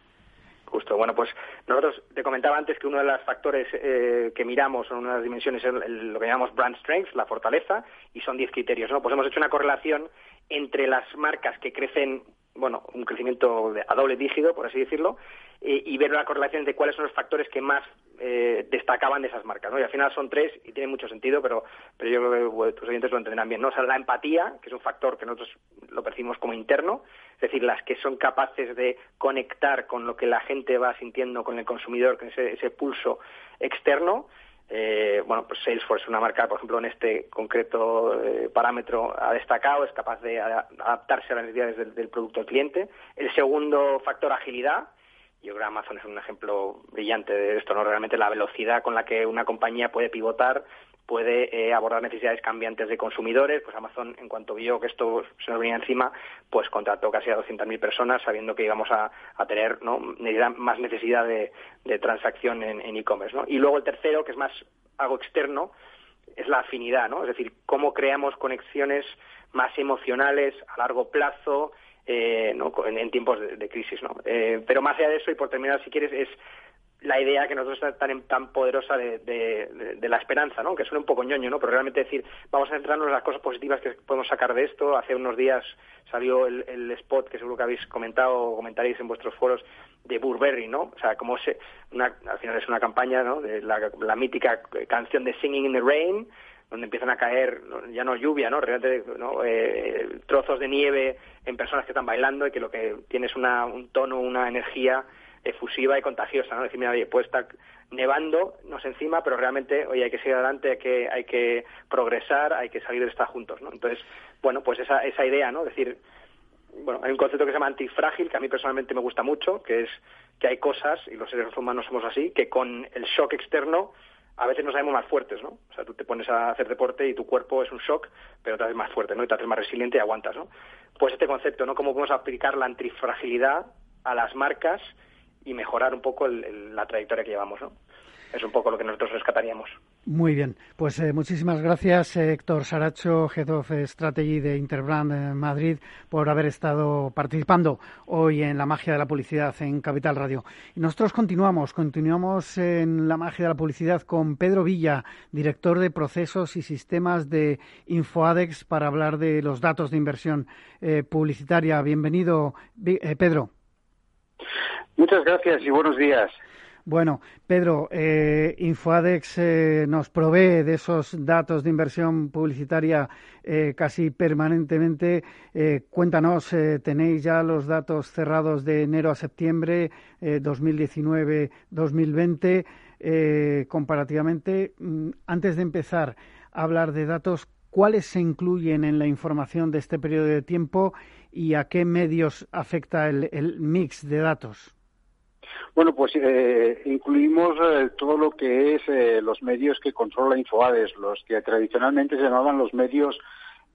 Justo, bueno, pues nosotros te comentaba antes que uno de los factores que miramos, una de las dimensiones, es lo que llamamos brand strength, la fortaleza, y son 10 criterios, ¿no? Pues hemos hecho una correlación entre las marcas que crecen bueno, un crecimiento a doble dígito, por así decirlo, y ver la correlación de cuáles son los factores que más eh, destacaban de esas marcas, ¿no? Y al final son tres y tiene mucho sentido, pero, pero yo creo que tus oyentes lo entenderán bien, ¿no? O sea, la empatía, que es un factor que nosotros lo percibimos como interno, es decir, las que son capaces de conectar con lo que la gente va sintiendo con el consumidor, con ese, ese pulso externo, eh, bueno, pues Salesforce, una marca, por ejemplo, en este concreto eh, parámetro ha destacado, es capaz de adaptarse a las necesidades del, producto al cliente. El segundo factor, agilidad. Yo creo que Amazon es un ejemplo brillante de esto, ¿no? Realmente la velocidad con la que una compañía puede pivotar puede eh, abordar necesidades cambiantes de consumidores. Pues Amazon, en cuanto vio que esto se nos venía encima, pues contrató casi a 200.000 personas, sabiendo que íbamos a, tener ¿no? más necesidad de, transacción en e-commerce. ¿no? Y luego el tercero, que es más algo externo, es la afinidad, ¿no? Es decir, cómo creamos conexiones más emocionales a largo plazo, eh, ¿no? en, tiempos de, crisis, ¿no? Eh, pero más allá de eso, y por terminar, si quieres, es la idea que nosotros está tan, tan poderosa de, la esperanza, ¿no? Que suena un poco ñoño, ¿no? Pero realmente decir, vamos a centrarnos en las cosas positivas que podemos sacar de esto. Hace unos días salió el, spot que seguro que habéis comentado o comentaréis en vuestros foros de Burberry, ¿no? O sea, como se, una, al final es una campaña, ¿no? De la, mítica canción de Singing in the Rain, donde empiezan a caer, ya no lluvia, ¿no? Realmente, ¿no? Eh, trozos de nieve en personas que están bailando y que lo que tiene es una, un tono, una energía efusiva y contagiosa, ¿no? Decir, mira, oye, puede estar nevando, nos encima, pero realmente, oye, hay que seguir adelante, hay que, hay que progresar, hay que salir de estar juntos, ¿no? Entonces, bueno, pues esa, esa idea, ¿no? Decir, bueno, hay un concepto que se llama antifrágil, que a mí personalmente me gusta mucho, que es que hay cosas, y los seres humanos somos así, que con el shock externo a veces nos sabemos más fuertes, ¿no? O sea, tú te pones a hacer deporte y tu cuerpo es un shock, pero te haces más fuerte, ¿no? Y te haces más resiliente y aguantas, ¿no? Pues este concepto, ¿no? Cómo podemos aplicar la antifragilidad a las marcas y mejorar un poco la trayectoria que llevamos. ¿no? Es un poco lo que nosotros rescataríamos. Muy bien, pues eh, muchísimas gracias Héctor Saracho, Head of Strategy de Interbrand Madrid, por haber estado participando hoy en la magia de la publicidad en Capital Radio. Y nosotros continuamos, continuamos en la magia de la publicidad con Pedro Villa, director de procesos y sistemas de InfoAdex, para hablar de los datos de inversión eh, publicitaria. Bienvenido, eh, Pedro. Muchas gracias y buenos días. Bueno, Pedro, eh, Infoadex eh, nos provee de esos datos de inversión publicitaria eh, casi permanentemente. cuéntanos, ¿tenéis ya los datos cerrados de enero a septiembre 2019-2020? comparativamente, mm, antes de empezar a hablar de datos, ¿cuáles se incluyen en la información de este periodo de tiempo y a qué medios afecta el mix de datos? Bueno, pues eh, incluimos eh, todo lo que es eh, los medios que controla Infoades, los que tradicionalmente se llamaban los medios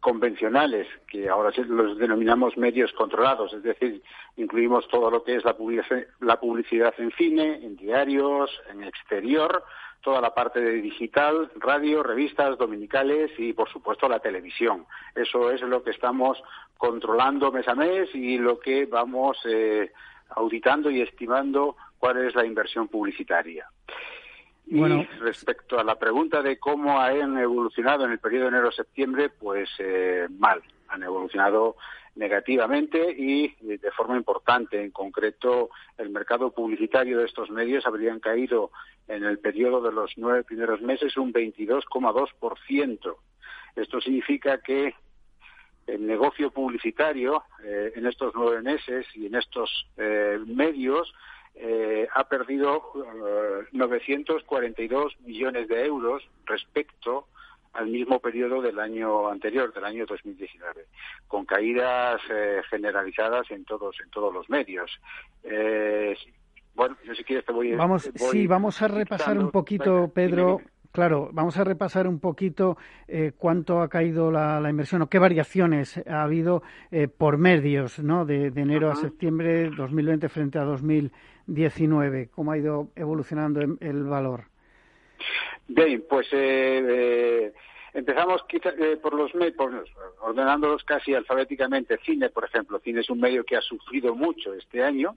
convencionales, que ahora los denominamos medios controlados, es decir, incluimos todo lo que es la publicidad, la publicidad en cine, en diarios, en exterior, toda la parte de digital, radio, revistas dominicales y, por supuesto, la televisión. Eso es lo que estamos controlando mes a mes y lo que vamos eh, auditando y estimando cuál es la inversión publicitaria. Y respecto a la pregunta de cómo han evolucionado en el periodo de enero-septiembre, pues eh, mal, han evolucionado negativamente y eh, de forma importante. En concreto, el mercado publicitario de estos medios habrían caído en el periodo de los nueve primeros meses un 22,2%. Esto significa que el negocio publicitario eh, en estos nueve meses y en estos eh, medios eh, ha perdido 942 millones de euros respecto al mismo periodo del año anterior, del año 2019, con caídas generalizadas en todos en todos los medios. bueno, yo si quieres te voy. Vamos, sí, vamos a repasar un poquito, Pedro. Claro, vamos a repasar un poquito eh, cuánto ha caído la, inversión o qué variaciones ha habido eh, por medios, ¿no? De, enero a septiembre 2020 frente a 2019. ¿Cómo ha ido evolucionando el, valor? Bien, pues eh, empezamos por los medios, ordenándolos casi alfabéticamente. Cine, por ejemplo. Cine es un medio que ha sufrido mucho este año.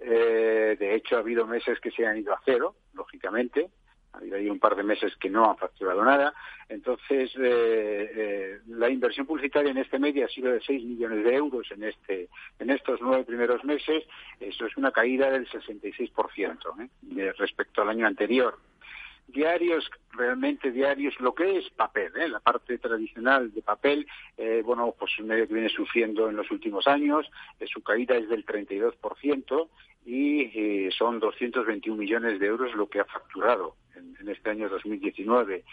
de hecho, ha habido meses que se han ido a cero, lógicamente ha habido ahí un par de meses que no han facturado nada. Entonces, eh, eh, la inversión publicitaria en este medio ha sido de 6 millones de euros en, este, en estos nueve primeros meses. Eso es una caída del 66% ¿eh? respecto al año anterior. Diarios, realmente diarios, lo que es papel, ¿eh? la parte tradicional de papel, eh, bueno, pues un medio que viene sufriendo en los últimos años, eh, su caída es del 32% y eh, son 221 millones de euros lo que ha facturado en, en este año 2019.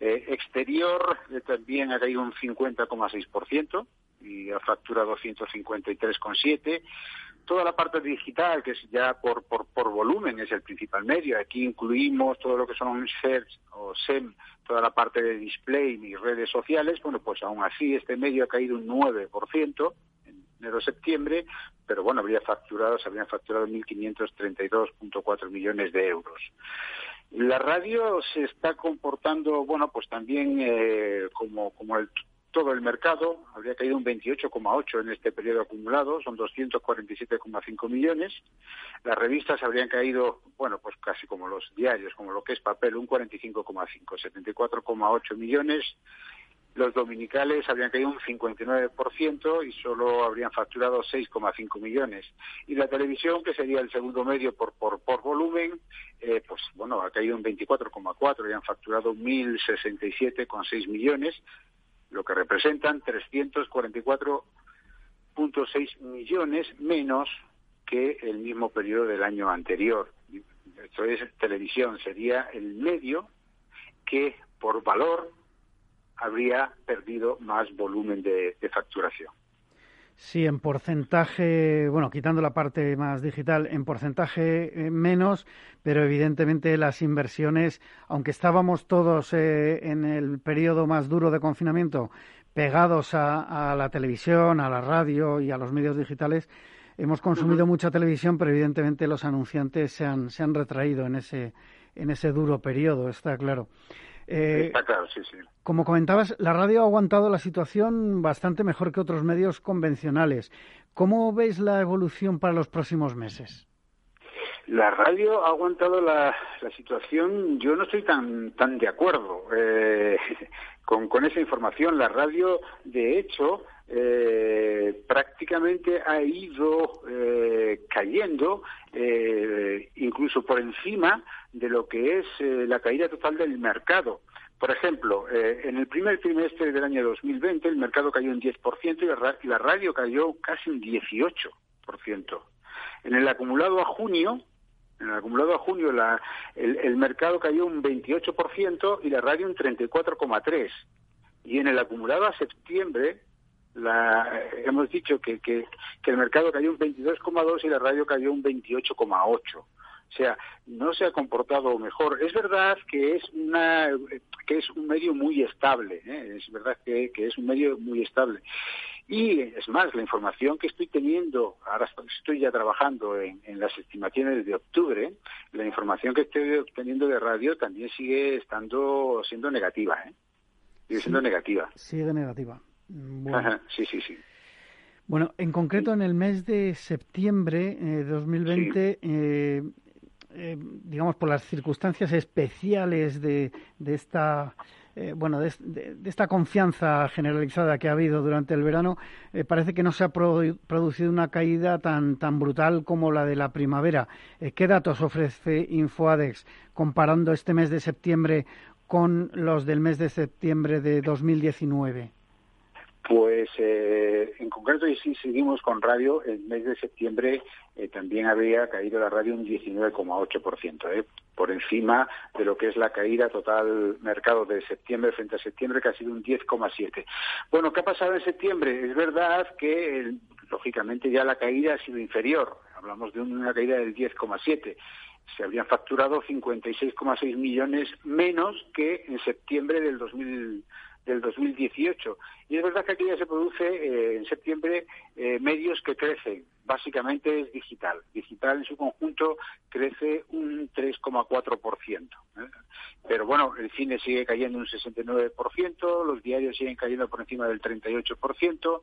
Eh, exterior también ha caído un 50,6% y ha facturado 153,7 toda la parte digital, que es ya por, por, por volumen es el principal medio. Aquí incluimos todo lo que son search o SEM, toda la parte de display y redes sociales. Bueno, pues aún así este medio ha caído un 9% en enero-septiembre, pero bueno, habría facturado, se habrían facturado 1.532.4 millones de euros. La radio se está comportando, bueno, pues también eh, como, como el todo el mercado habría caído un 28,8 en este periodo acumulado, son 247,5 millones. Las revistas habrían caído, bueno, pues casi como los diarios, como lo que es papel, un 45,5, 74,8 millones. Los dominicales habrían caído un 59% y solo habrían facturado 6,5 millones. Y la televisión, que sería el segundo medio por, por, por volumen, eh, pues bueno, ha caído un 24,4, habrían facturado 1.067,6 millones lo que representan 344.6 millones menos que el mismo periodo del año anterior. Esto es televisión, sería el medio que por valor habría perdido más volumen de, de facturación. Sí, en porcentaje, bueno, quitando la parte más digital, en porcentaje eh, menos, pero evidentemente las inversiones, aunque estábamos todos eh, en el periodo más duro de confinamiento pegados a, la televisión, a la radio y a los medios digitales, hemos consumido mucha televisión, pero evidentemente los anunciantes se han, se han retraído en ese, en ese duro periodo, está claro. Eh, está claro, sí, sí. Como comentabas, la radio ha aguantado la situación bastante mejor que otros medios convencionales. ¿Cómo veis la evolución para los próximos meses? La radio ha aguantado la, situación. Yo no estoy tan tan de acuerdo eh, con, con esa información. La radio, de hecho, eh, prácticamente ha ido eh, cayendo eh, incluso por encima de lo que es la caída total del mercado. Por ejemplo, en el primer trimestre del año 2020 el mercado cayó un 10% y la, la radio cayó casi un 18%. En el acumulado a junio, en el acumulado a junio la, el, el mercado cayó un 28% y la radio un 34,3%. Y en el acumulado a septiembre la, hemos dicho que, que, el mercado cayó un 22,2 y la radio cayó un 28,8. O sea, no se ha comportado mejor. Es verdad que es una que es un medio muy estable, ¿eh? es verdad que, que, es un medio muy estable. Y es más, la información que estoy teniendo, ahora estoy ya trabajando en, en las estimaciones de octubre, la información que estoy obteniendo de radio también sigue estando siendo negativa, ¿eh? sigue siendo negativa. Sigue negativa. Bueno. sí, sí, sí. Bueno, en concreto en el mes de septiembre de 2020, eh, eh, digamos por las circunstancias especiales de, de esta eh, bueno de, esta confianza generalizada que ha habido durante el verano, parece que no se ha producido una caída tan tan brutal como la de la primavera. ¿Qué datos ofrece InfoAdex comparando este mes de septiembre con los del mes de septiembre de 2019? Pues eh, en concreto, y si seguimos con radio, el mes de septiembre eh, también había caído la radio un 19,8%, eh, por encima de lo que es la caída total mercado de septiembre frente a septiembre, que ha sido un 10,7%. Bueno, ¿qué ha pasado en septiembre? Es verdad que, lógicamente, ya la caída ha sido inferior. Hablamos de una caída del 10,7% se habrían facturado 56,6 millones menos que en septiembre del 2000, del 2018. Y es verdad que aquí ya se produce eh, en septiembre eh, medios que crecen. Básicamente es digital. Digital en su conjunto crece un 3,4%. ¿eh? Pero bueno, el cine sigue cayendo un 69%, los diarios siguen cayendo por encima del 38%,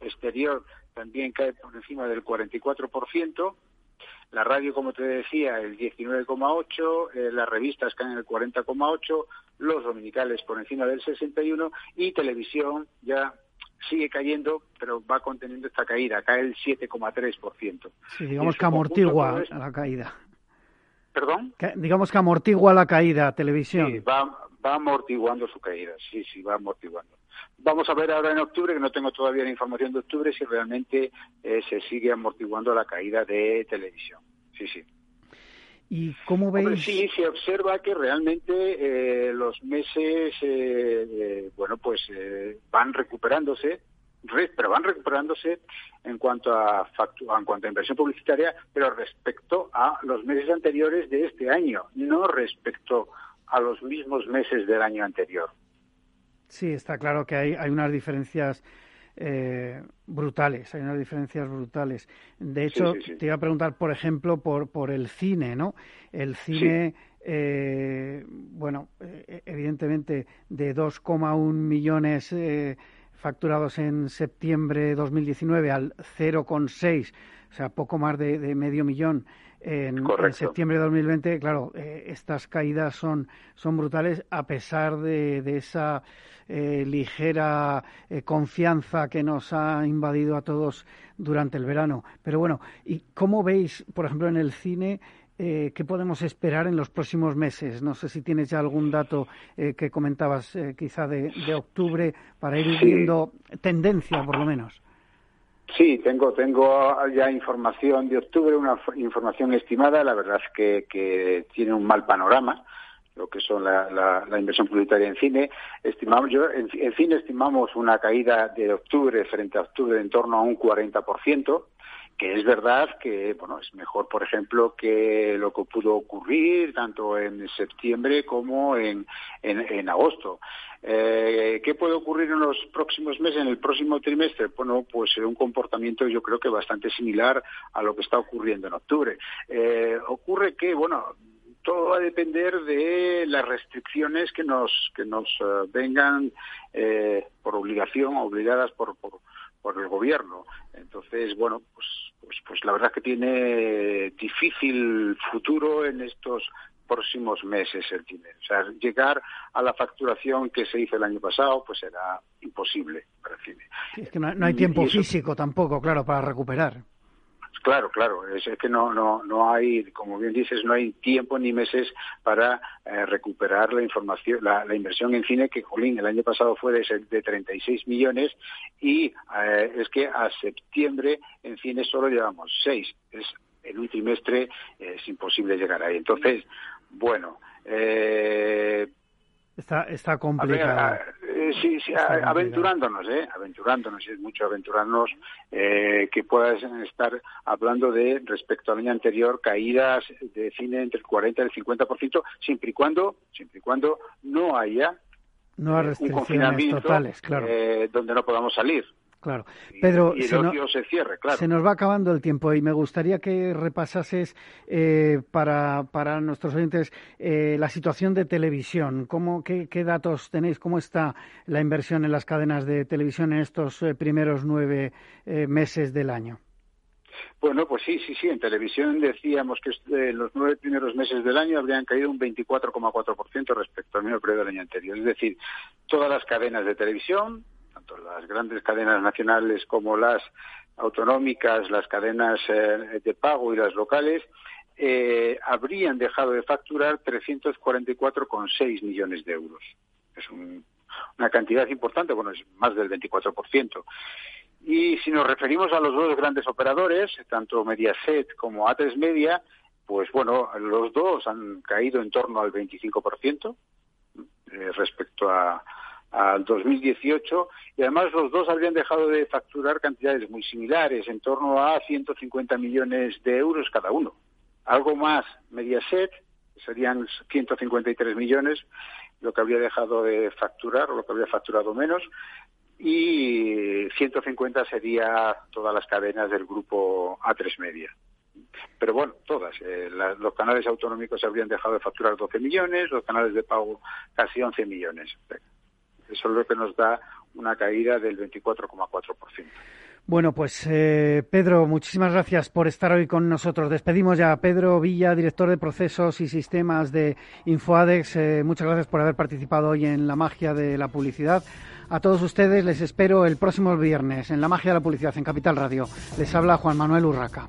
exterior también cae por encima del 44%. La radio, como te decía, el 19,8, eh, las revistas caen el 40,8, los dominicales por encima del 61 y televisión ya sigue cayendo, pero va conteniendo esta caída, cae el 7,3%. Sí, digamos que amortigua la caída. ¿Perdón? digamos que amortigua la caída, televisión. Sí, va, va amortiguando su caída, sí, sí, va amortiguando. Vamos a ver ahora en octubre, que no tengo todavía la información de octubre, si realmente eh, se sigue amortiguando la caída de televisión. Sí, sí. ¿Y cómo veis? sí, se observa que realmente eh, los meses, eh, bueno, pues van recuperándose, pero van recuperándose en cuanto a en cuanto a inversión publicitaria, pero respecto a los meses anteriores de este año, no respecto a los mismos meses del año anterior. Sí, está claro que hay, hay unas diferencias eh, brutales, hay unas diferencias brutales. De hecho, te iba a preguntar, por ejemplo, por, por el cine, ¿no? El cine, eh, bueno, eh, evidentemente de 2,1 millones facturados en septiembre de 2019 al 0,6, o sea, poco más de medio millón en, septiembre de 2020, claro, eh, estas caídas son, son brutales a pesar de, esa eh, ligera eh, confianza que nos ha invadido a todos durante el verano. Pero bueno, ¿y cómo veis, por ejemplo, en el cine? ¿Qué podemos esperar en los próximos meses? No sé si tienes ya algún dato que comentabas quizá de, octubre para ir viendo tendencia, por lo menos. Sí, tengo, tengo ya información de octubre, una información estimada. La verdad es que, tiene un mal panorama lo que son la, inversión publicitaria en cine. Estimamos, yo, en, cine estimamos una caída de octubre frente a octubre en torno a un 40%, que es verdad que bueno es mejor por ejemplo que lo que pudo ocurrir tanto en septiembre como en, en, agosto eh, ¿Qué puede ocurrir en los próximos meses, en el próximo trimestre? Bueno, pues un comportamiento yo creo que bastante similar a lo que está ocurriendo en octubre. Eh, ocurre que, bueno, todo va a depender de las restricciones que nos que nos eh, vengan eh, por obligación obligadas por, por, por el gobierno entonces bueno pues pues pues la verdad que tiene difícil futuro en estos próximos meses el cine. O sea, llegar a la facturación que se hizo el año pasado, pues era imposible para el cine. es que no, hay tiempo físico tampoco, claro, para recuperar. Claro, claro, es, que no, no, no hay, como bien dices, no hay tiempo ni meses para eh, recuperar la información, la, inversión en cine que, Jolín, el año pasado fue de, de 36 millones y eh, es que a septiembre en cine solo llevamos 6. Es, en un trimestre es imposible llegar ahí. Entonces, bueno, eh, Está, está complicado. Eh, sí, sí aventurándonos, ¿eh? Aventurándonos, es mucho aventurarnos eh, que puedas estar hablando de, respecto al año anterior, caídas de cine entre el 40 y el 50%, siempre y cuando, siempre y cuando no haya no eh, un confinamiento totales, claro. Eh, donde no podamos salir. Claro. Pedro, se, se, cierre, claro. se nos va acabando el tiempo y me gustaría que repasases eh, para, para nuestros oyentes eh, la situación de televisión. ¿Cómo, qué, datos tenéis? ¿Cómo está la inversión en las cadenas de televisión en estos eh, primeros nueve meses del año? Bueno, pues sí, sí, sí. En televisión decíamos que en los nueve primeros meses del año habrían caído un 24,4% respecto al mismo periodo del año anterior. Es decir, todas las cadenas de televisión, tanto las grandes cadenas nacionales como las autonómicas, las cadenas eh, de pago y las locales, eh, habrían dejado de facturar 344,6 millones de euros. Es una cantidad importante, bueno, es más del 24%. Y si nos referimos a los dos grandes operadores, tanto Mediaset como A3 Media, pues bueno, los dos han caído en torno al 25% eh, respecto a, al 2018 y además los dos habrían dejado de facturar cantidades muy similares, en torno a 150 millones de euros cada uno. Algo más Mediaset, serían 153 millones, lo que habría dejado de facturar o lo que habría facturado menos, y 150 sería todas las cadenas del grupo A3 Media. Pero bueno, todas. Eh, los canales autonómicos habrían dejado de facturar 12 millones, los canales de pago casi 11 millones. Eso es lo que nos da una caída del 24,4%. Bueno, pues eh, Pedro, muchísimas gracias por estar hoy con nosotros. Despedimos ya a Pedro Villa, director de procesos y sistemas de Infoadex. Eh, muchas gracias por haber participado hoy en la magia de la publicidad. A todos ustedes les espero el próximo viernes en la magia de la publicidad en Capital Radio. Les habla Juan Manuel Urraca.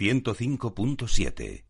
105.7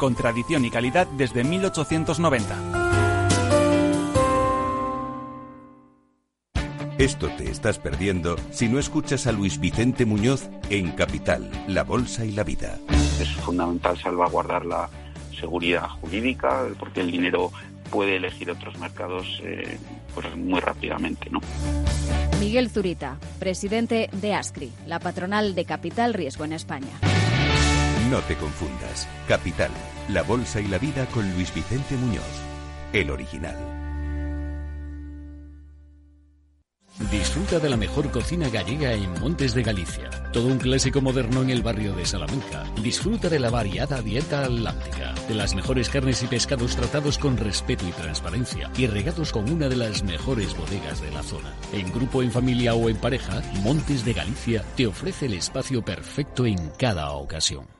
con tradición y calidad desde 1890. Esto te estás perdiendo si no escuchas a Luis Vicente Muñoz en Capital, La Bolsa y la Vida. Es fundamental salvaguardar la seguridad jurídica porque el dinero puede elegir otros mercados eh, pues muy rápidamente. ¿no? Miguel Zurita, presidente de ASCRI, la patronal de Capital Riesgo en España. No te confundas. Capital, la bolsa y la vida con Luis Vicente Muñoz, el original. Disfruta de la mejor cocina gallega en Montes de Galicia. Todo un clásico moderno en el barrio de Salamanca. Disfruta de la variada dieta atlántica, de las mejores carnes y pescados tratados con respeto y transparencia y regados con una de las mejores bodegas de la zona. En grupo, en familia o en pareja, Montes de Galicia te ofrece el espacio perfecto en cada ocasión.